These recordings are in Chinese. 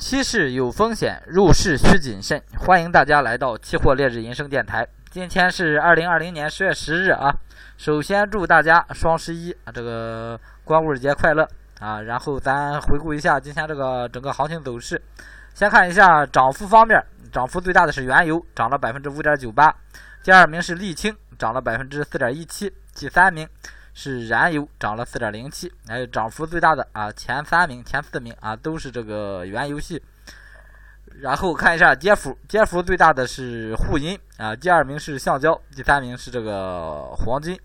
期市有风险，入市需谨慎。欢迎大家来到期货烈日人生电台。今天是二零二零年十月十日啊。首先祝大家双十一啊这个光棍节快乐啊。然后咱回顾一下今天这个整个行情走势。先看一下涨幅方面，涨幅最大的是原油，涨了百分之五点九八。第二名是沥青，涨了百分之四点一七。第三名。是燃油涨了四点零七，哎，涨幅最大的啊，前三名、前四名啊都是这个原油系。然后看一下跌幅，跌幅最大的是沪银啊，第二名是橡胶，第三名是这个黄金。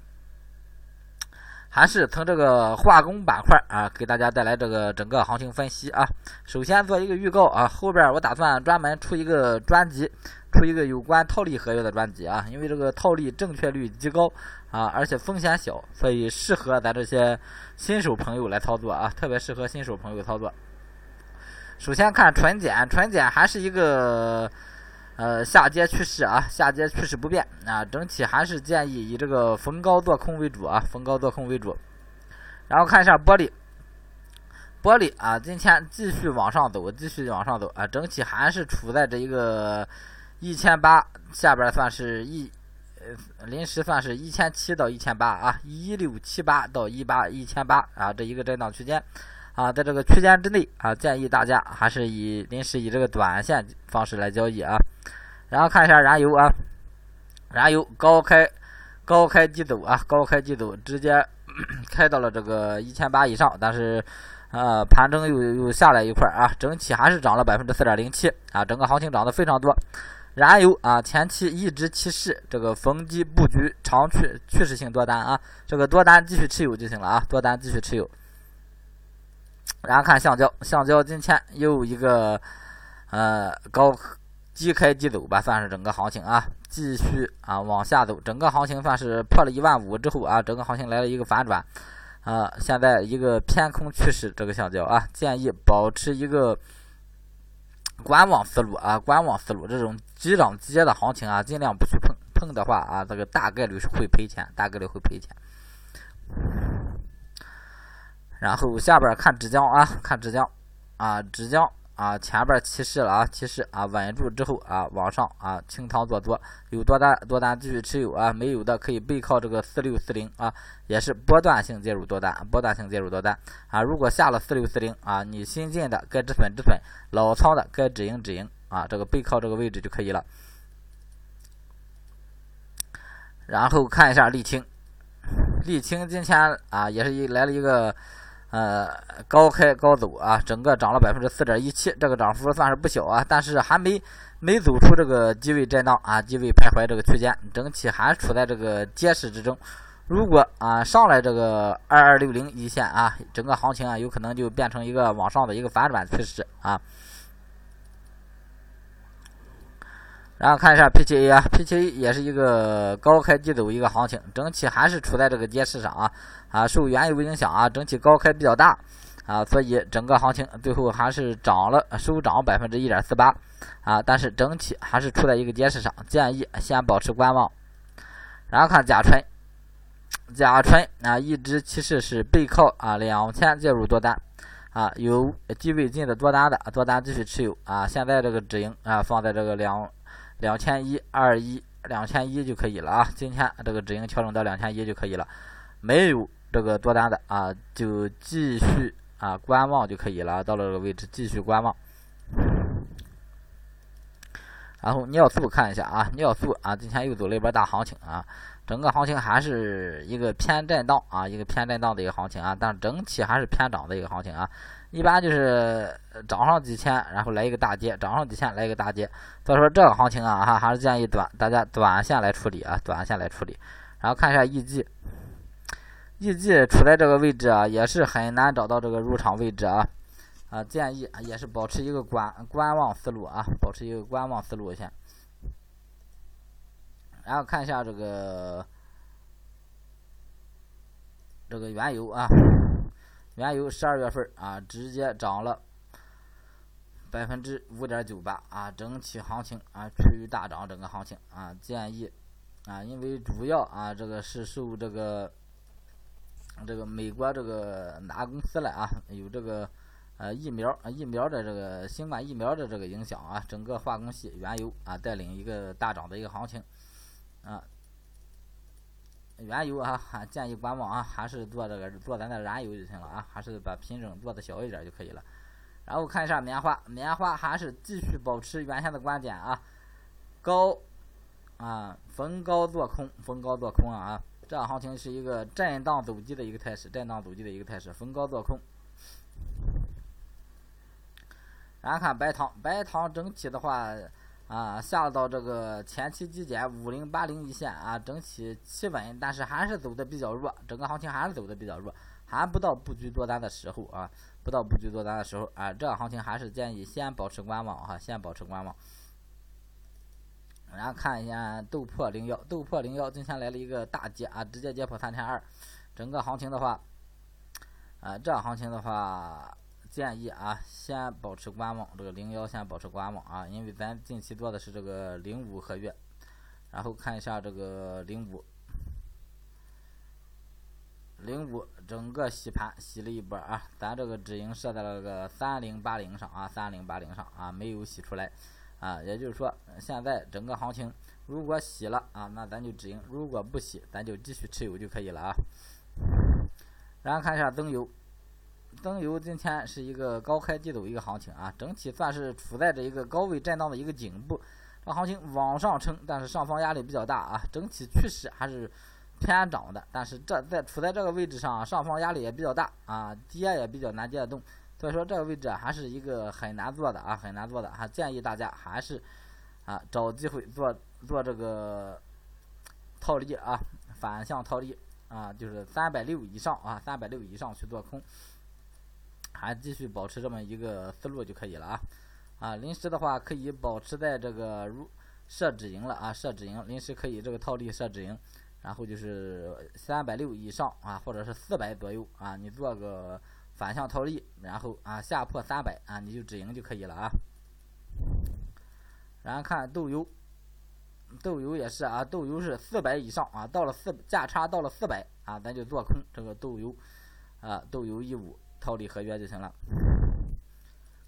还是从这个化工板块啊，给大家带来这个整个行情分析啊。首先做一个预告啊，后边我打算专门出一个专辑，出一个有关套利合约的专辑啊，因为这个套利正确率极高啊，而且风险小，所以适合咱这些新手朋友来操作啊，特别适合新手朋友操作。首先看纯碱，纯碱还是一个。呃，下跌趋势啊，下跌趋势不变啊，整体还是建议以这个逢高做空为主啊，逢高做空为主。然后看一下玻璃，玻璃啊，今天继续往上走，继续往上走啊，整体还是处在这一个一千八下边，算是一临时算是一千七到一千八啊，一六七八到一八一千八啊，这一个震荡区间。啊，在这个区间之内啊，建议大家还是以临时以这个短线方式来交易啊。然后看一下燃油啊，燃油高开高开低走啊，高开低走，直接 开到了这个一千八以上，但是呃盘中又又下来一块啊，整体还是涨了百分之四点零七啊，整个行情涨得非常多。燃油啊，前期一直提示这个逢低布局长趋趋势性多单啊，这个多单继续持有就行了啊，多单继续持有。然后看橡胶，橡胶今天又一个呃高低开低走吧，算是整个行情啊，继续啊往下走，整个行情算是破了一万五之后啊，整个行情来了一个反转。啊，现在一个偏空趋势，这个橡胶啊，建议保持一个观望思路啊，观望思路，这种急涨急跌的行情啊，尽量不去碰，碰的话啊，这个大概率是会赔钱，大概率会赔钱。然后下边看纸浆啊，看纸浆啊，纸浆啊，前边提示了啊，提示啊，稳住之后啊，往上啊，清仓做多，有多单多单继续持有啊，没有的可以背靠这个四六四零啊，也是波段性介入多单，波段性介入多单啊，如果下了四六四零啊，你新进的该止损止损，老仓的该止盈止盈啊，这个背靠这个位置就可以了。然后看一下沥青，沥青今天啊，也是一来了一个。呃，高开高走啊，整个涨了百分之四点一七，这个涨幅算是不小啊，但是还没没走出这个低位震荡啊，低位徘徊这个区间，整体还处在这个跌势之中。如果啊上来这个二二六零一线啊，整个行情啊有可能就变成一个往上的一个反转趋势啊。然后看一下 PTA 啊，PTA 也是一个高开低走一个行情，整体还是处在这个跌势上啊啊，受原油影响啊，整体高开比较大啊，所以整个行情最后还是涨了，收涨百分之一点四八啊，但是整体还是处在一个跌势上，建议先保持观望。然后看甲醇，甲醇啊，一直其实是背靠啊两千介入多单啊，有低位进的多单的多单继续持有啊，现在这个止盈啊放在这个两。两千一二一两千一就可以了啊！今天这个止盈调整到两千一就可以了，没有这个多单的啊，就继续啊观望就可以了。到了这个位置继续观望。然后尿素看一下啊，尿素啊，今天又走了一波大行情啊，整个行情还是一个偏震荡啊，一个偏震荡的一个行情啊，但整体还是偏涨的一个行情啊。一般就是涨上几千，然后来一个大跌，涨上几千来一个大跌。所以说这个行情啊，哈，还是建议短大家短线来处理啊，短线来处理。然后看一下 EG，EG 处在这个位置啊，也是很难找到这个入场位置啊，啊，建议也是保持一个观观望思路啊，保持一个观望思路先。然后看一下这个这个原油啊。原油十二月份啊，直接涨了百分之五点九八啊，整体行情啊趋于大涨，整个行情啊建议啊，因为主要啊这个是受这个这个美国这个哪公司了啊有这个呃疫苗疫苗的这个新冠疫苗的这个影响啊，整个化工系原油啊带领一个大涨的一个行情啊。原油啊，还建议观望啊，还是做这个做咱的燃油就行了啊，还是把品种做的小一点就可以了。然后看一下棉花，棉花还是继续保持原先的观点啊，高啊逢高做空，逢高做空啊，这行情是一个震荡走低的一个态势，震荡走低的一个态势，逢高做空。然后看白糖，白糖整体的话。啊，下到这个前期低点五零八零一线啊，整体企稳，但是还是走的比较弱，整个行情还是走的比较弱，还不到布局多单的时候啊，不到布局多单的时候啊，这行情还是建议先保持观望哈，先保持观望。然后看一下豆破零幺，豆破零幺今天来了一个大跌啊，直接跌破三千二，整个行情的话，啊，这行情的话。建议啊，先保持观望，这个零幺先保持观望啊，因为咱近期做的是这个零五合约，然后看一下这个零五，零五整个洗盘洗了一波啊，咱这个止盈设在了个三零八零上啊，三零八零上啊，没有洗出来啊，也就是说现在整个行情如果洗了啊，那咱就止盈；如果不洗，咱就继续持有就可以了啊。然后看一下增油。灯油今天是一个高开低走一个行情啊，整体算是处在这一个高位震荡的一个颈部，这行情往上撑，但是上方压力比较大啊，整体趋势还是偏涨的，但是这在处在这个位置上，上方压力也比较大啊，跌也比较难跌得动，所以说这个位置还是一个很难做的啊，很难做的，还建议大家还是啊找机会做做这个套利啊，反向套利啊，就是三百六以上啊，三百六以上去做空。还继续保持这么一个思路就可以了啊，啊，临时的话可以保持在这个入设止盈了啊，设止盈，临时可以这个套利设止盈，然后就是三百六以上啊，或者是四百左右啊，你做个反向套利，然后啊下破三百啊，你就止盈就可以了啊。然后看豆油，豆油也是啊，豆油是四百以上啊，到了四价差到了四百啊，咱就做空这个豆油啊，豆油一五。套利合约就行了。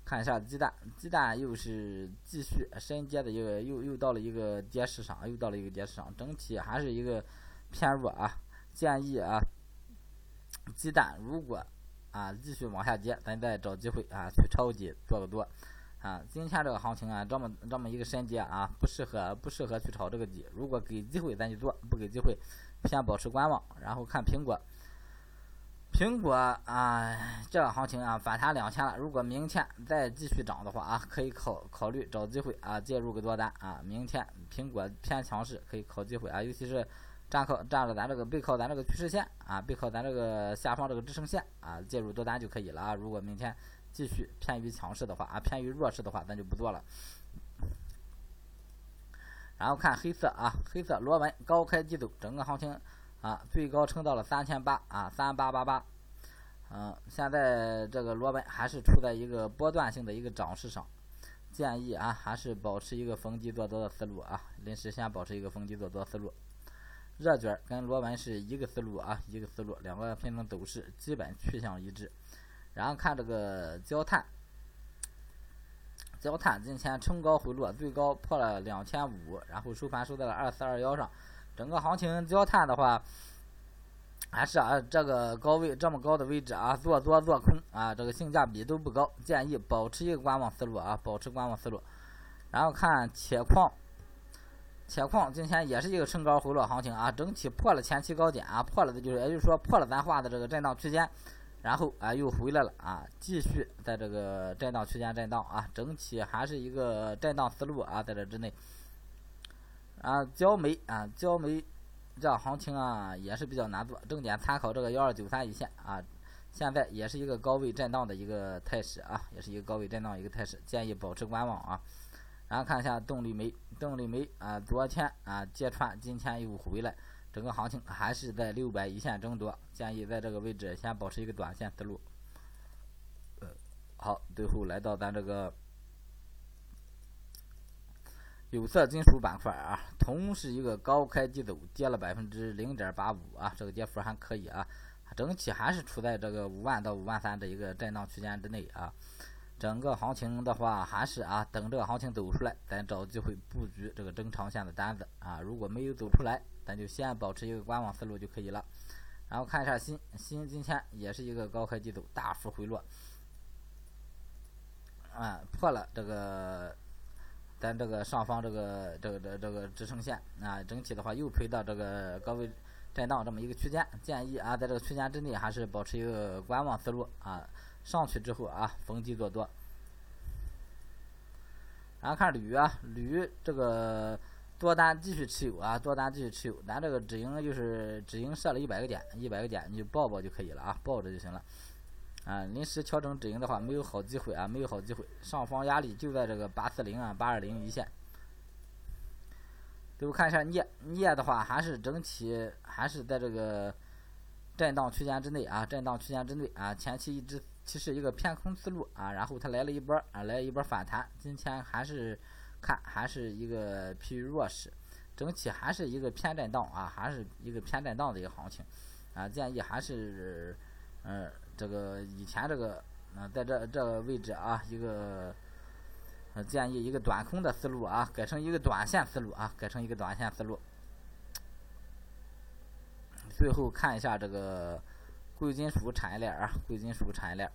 看一下鸡蛋，鸡蛋又是继续深跌的一个，又又到了一个跌市场，又到了一个跌市场，整体还是一个偏弱啊。建议啊，鸡蛋如果啊继续往下跌，咱再找机会啊去抄底做个多啊。今天这个行情啊，这么这么一个深跌啊，不适合不适合去炒这个底。如果给机会咱就做，不给机会先保持观望。然后看苹果。苹果啊，这个行情啊反弹两千了。如果明天再继续涨的话啊，可以考考虑找机会啊介入个多单啊。明天苹果偏强势，可以考机会啊，尤其是站靠站着咱这个背靠咱这个趋势线啊，背靠咱这个下方这个支撑线啊，介入多单就可以了啊。如果明天继续偏于强势的话啊，偏于弱势的话，咱就不做了。然后看黑色啊，黑色螺纹高开低走，整个行情。啊，最高撑到了三千八啊，三八八八，嗯，现在这个螺纹还是处在一个波段性的一个涨势上，建议啊，还是保持一个逢低做多的思路啊，临时先保持一个逢低做多思路。热卷跟螺纹是一个思路啊，一个思路，两个品种走势基本趋向一致。然后看这个焦炭，焦炭今天冲高回落，最高破了两千五，然后收盘收在了二四二幺上。整个行情焦炭的话，还是啊这个高位这么高的位置啊，做多做空啊，这个性价比都不高，建议保持一个观望思路啊，保持观望思路。然后看铁矿，铁矿今天也是一个冲高回落行情啊，整体破了前期高点啊，破了的就是也就是说破了咱画的这个震荡区间，然后啊又回来了啊，继续在这个震荡区间震荡啊，整体还是一个震荡思路啊，在这之内。啊，焦煤啊，焦煤这行情啊也是比较难做，重点参考这个幺二九三一线啊，现在也是一个高位震荡的一个态势啊，也是一个高位震荡一个态势，建议保持观望啊。然后看一下动力煤，动力煤啊，昨天啊揭穿，今天又回来，整个行情还是在六百一线争夺，建议在这个位置先保持一个短线思路。好，最后来到咱这个。有色金属板块啊，铜是一个高开低走，跌了百分之零点八五啊，这个跌幅还可以啊，整体还是处在这个五万到五万三的一个震荡区间之内啊。整个行情的话，还是啊，等这个行情走出来，咱找机会布局这个中长线的单子啊。如果没有走出来，咱就先保持一个观望思路就可以了。然后看一下新新今天也是一个高开低走，大幅回落，啊，破了这个咱这个上方这个这个这这个支撑线啊，整体的话又回到这个高位震荡这么一个区间，建议啊，在这个区间之内还是保持一个观望思路啊。上去之后啊，逢低做多。然后看铝啊，铝这个多单继续持有啊，多单继续持有。咱这个止盈就是止盈设了一百个点，一百个点你就抱抱就可以了啊，抱着就行了。啊，临时调整止盈的话，没有好机会啊，没有好机会。上方压力就在这个八四零啊，八二零一线。最后看一下镍，镍的话还是整体还是在这个震荡区间之内啊，震荡区间之内啊，前期一直。其实一个偏空思路啊，然后它来了一波啊，来了一波反弹。今天还是看还是一个疲于弱势，整体还是一个偏震荡啊，还是一个偏震荡的一个行情啊。建议还是嗯，这个以前这个嗯，在这这个位置啊，一个建议一个短空的思路啊，改成一个短线思路啊，改成一个短线思路。最后看一下这个。贵金属产业链啊，贵金属产业链，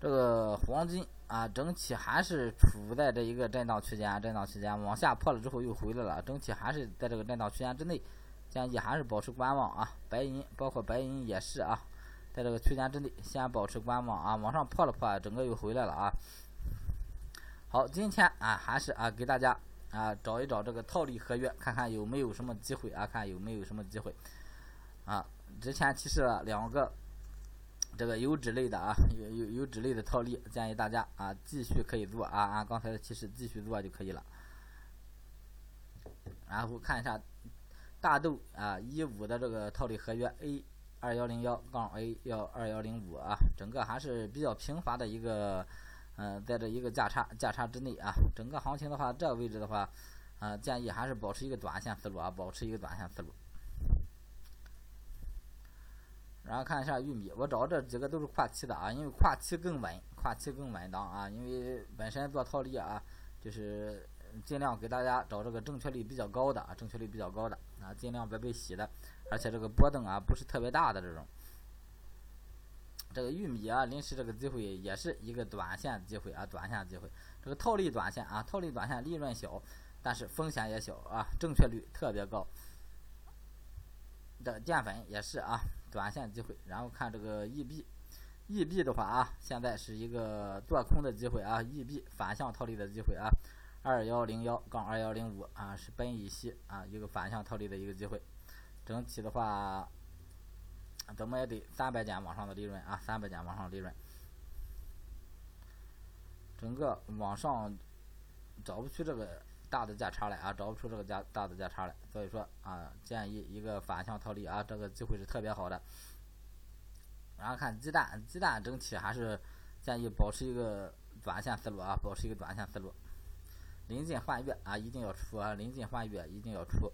这个黄金啊，整体还是处在这一个震荡区间，震荡区间往下破了之后又回来了，整体还是在这个震荡区间之内，建议还是保持观望啊。白银包括白银也是啊，在这个区间之内先保持观望啊，往上破了破，整个又回来了啊。好，今天啊还是啊给大家啊找一找这个套利合约，看看有没有什么机会啊，看有没有什么机会啊。之前提示了两个这个油脂类的啊，有有油脂类的套利，建议大家啊继续可以做啊，按刚才的提示继续做就可以了。然后看一下大豆啊一五的这个套利合约 A 二幺零幺杠 A 幺二幺零五啊，整个还是比较平滑的一个嗯，在这一个价差价差之内啊，整个行情的话，这个位置的话啊，建议还是保持一个短线思路啊，保持一个短线思路。然后看一下玉米，我找这几个都是跨期的啊，因为跨期更稳，跨期更稳当啊。因为本身做套利啊，就是尽量给大家找这个正确率比较高的啊，正确率比较高的啊，尽量别被洗的，而且这个波动啊不是特别大的这种。这个玉米啊，临时这个机会也是一个短线机会啊，短线机会。这个套利短线啊，套利短线利润小，但是风险也小啊，正确率特别高。的淀粉也是啊。短线机会，然后看这个 E B，E B 的话啊，现在是一个做空的机会啊，E B 反向套利的机会啊，二幺零幺杠二幺零五啊，是苯乙烯啊，一个反向套利的一个机会。整体的话，怎么也得三百点往上的利润啊，三百点往上利润。整个往上找不出这个大的价差来啊，找不出这个价大的价差来，所以说啊，建议一个反向套利啊，这个机会是特别好的。然后看鸡蛋，鸡蛋整体还是建议保持一个短线思路啊，保持一个短线思路。临近换月啊，一定要出啊，临近换月一定要出。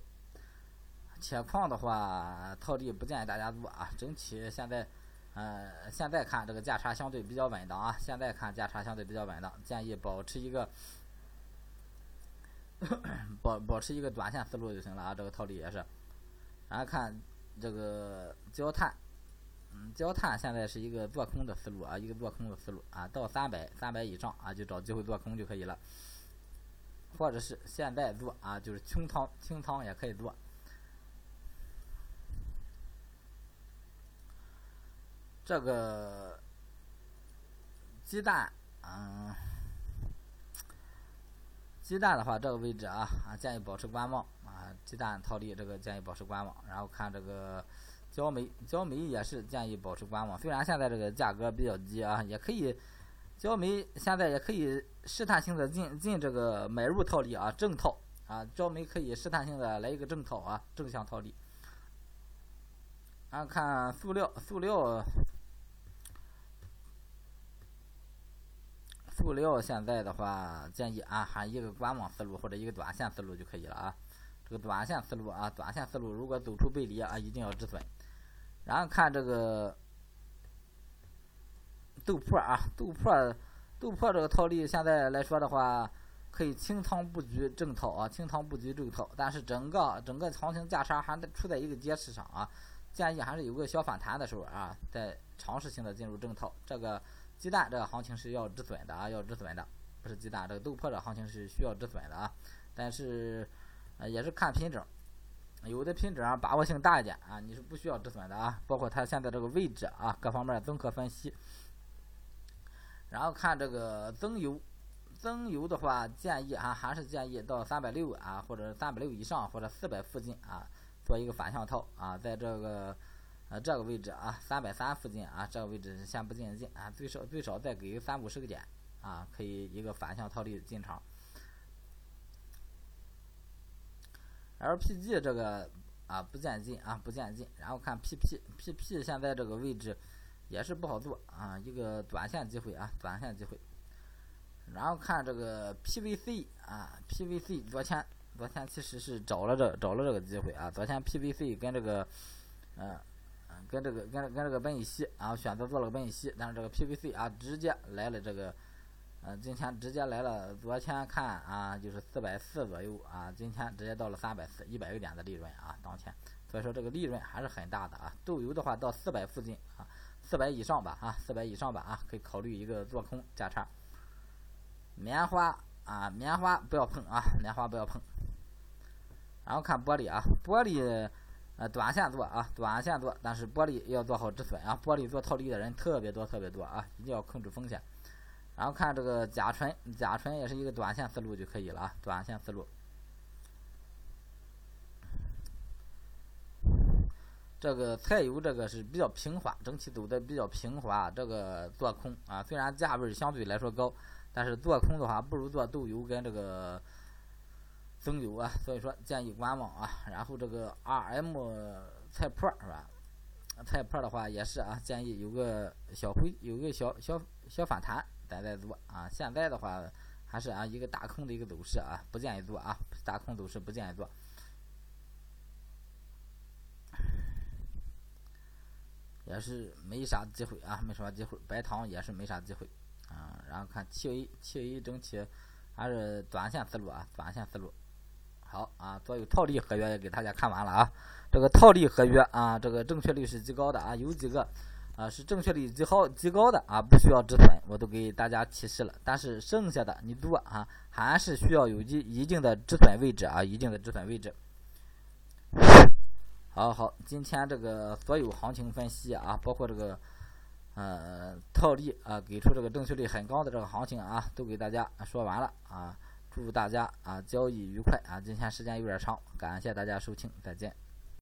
铁矿的话，套利不建议大家做啊，整体现在，呃，现在看这个价差相对比较稳当啊，现在看价差相对比较稳当，建议保持一个。保保持一个短线思路就行了啊，这个套利也是。然后看这个焦炭，嗯，焦炭现在是一个做空的思路啊，一个做空的思路啊，到三百三百以上啊，就找机会做空就可以了。或者是现在做啊，就是清仓清仓也可以做。这个鸡蛋，嗯。鸡蛋的话，这个位置啊啊，建议保持观望啊。鸡蛋套利，这个建议保持观望。然后看这个焦煤，焦煤也是建议保持观望。虽然现在这个价格比较低啊，也可以，焦煤现在也可以试探性的进进这个买入套利啊，正套啊，焦煤可以试探性的来一个正套啊，正向套利。然后看塑料，塑料。塑料现在的话，建议啊，还一个观望思路或者一个短线思路就可以了啊。这个短线思路啊，短线思路如果走出背离啊，一定要止损。然后看这个豆粕啊，豆粕豆粕这个套利现在来说的话，可以清仓布局正套啊，清仓布局正套，但是整个整个行情价差还在处在一个跌势上啊，建议还是有个小反弹的时候啊，再尝试性的进入正套。这个鸡蛋这个行情是要止损的啊，要止损的，不是鸡蛋这个豆粕的行情是需要止损的啊，但是也是看品种。有的品种啊，把握性大一点啊，你是不需要止损的啊。包括它现在这个位置啊，各方面综合分析。然后看这个增油，增油的话，建议啊，还是建议到三百六啊，或者三百六以上，或者四百附近啊，做一个反向套啊，在这个呃这个位置啊，三百三附近啊，这个位置先不进进啊，最少最少再给三五十个点啊，可以一个反向套利进场。LPG 这个啊不见进啊不见进，然后看 PP，PP 现在这个位置也是不好做啊，一个短线机会啊短线机会。然后看这个 PVC 啊 PVC 昨天昨天其实是找了这找了这个机会啊，昨天 PVC 跟这个嗯嗯跟这个跟跟这个苯乙烯啊选择做了个苯乙烯，但是这个 PVC 啊直接来了这个。嗯，今天直接来了，昨天看啊，就是四百四左右啊，今天直接到了三百四，一百个点的利润啊，当天，所以说这个利润还是很大的啊。豆油的话到四百附近啊，四百以上吧啊，四百以上吧啊，可以考虑一个做空价差。棉花啊，棉花不要碰啊，棉花不要碰。然后看玻璃啊，玻璃呃短线做啊，短线做，但是玻璃要做好止损啊，玻璃做套利的人特别多特别多啊，一定要控制风险。然后看这个甲醇，甲醇也是一个短线思路就可以了啊，短线思路。这个菜油这个是比较平滑，整体走的比较平滑，这个做空啊，虽然价位相对来说高，但是做空的话不如做豆油跟这个增油啊，所以说建议观望啊。然后这个 RM 菜粕是吧？菜粕的话也是啊，建议有个小回，有个小小小反弹。咱再做啊！现在的话还是啊一个大空的一个走势啊，不建议做啊，大空走势不建议做，也是没啥机会啊，没啥机会。白糖也是没啥机会啊。然后看七 A，七 A 整体还是短线思路啊，短线思路。好啊，所有套利合约也给大家看完了啊。这个套利合约啊，这个正确率是极高的啊，有几个。啊，是正确率极高极高的啊，不需要止损，我都给大家提示了。但是剩下的你做啊，还是需要有一一定的止损位置啊，一定的止损位置。好好，今天这个所有行情分析啊，包括这个呃套利啊，给出这个正确率很高的这个行情啊，都给大家说完了啊。祝大家啊交易愉快啊！今天时间有点长，感谢大家收听，再见。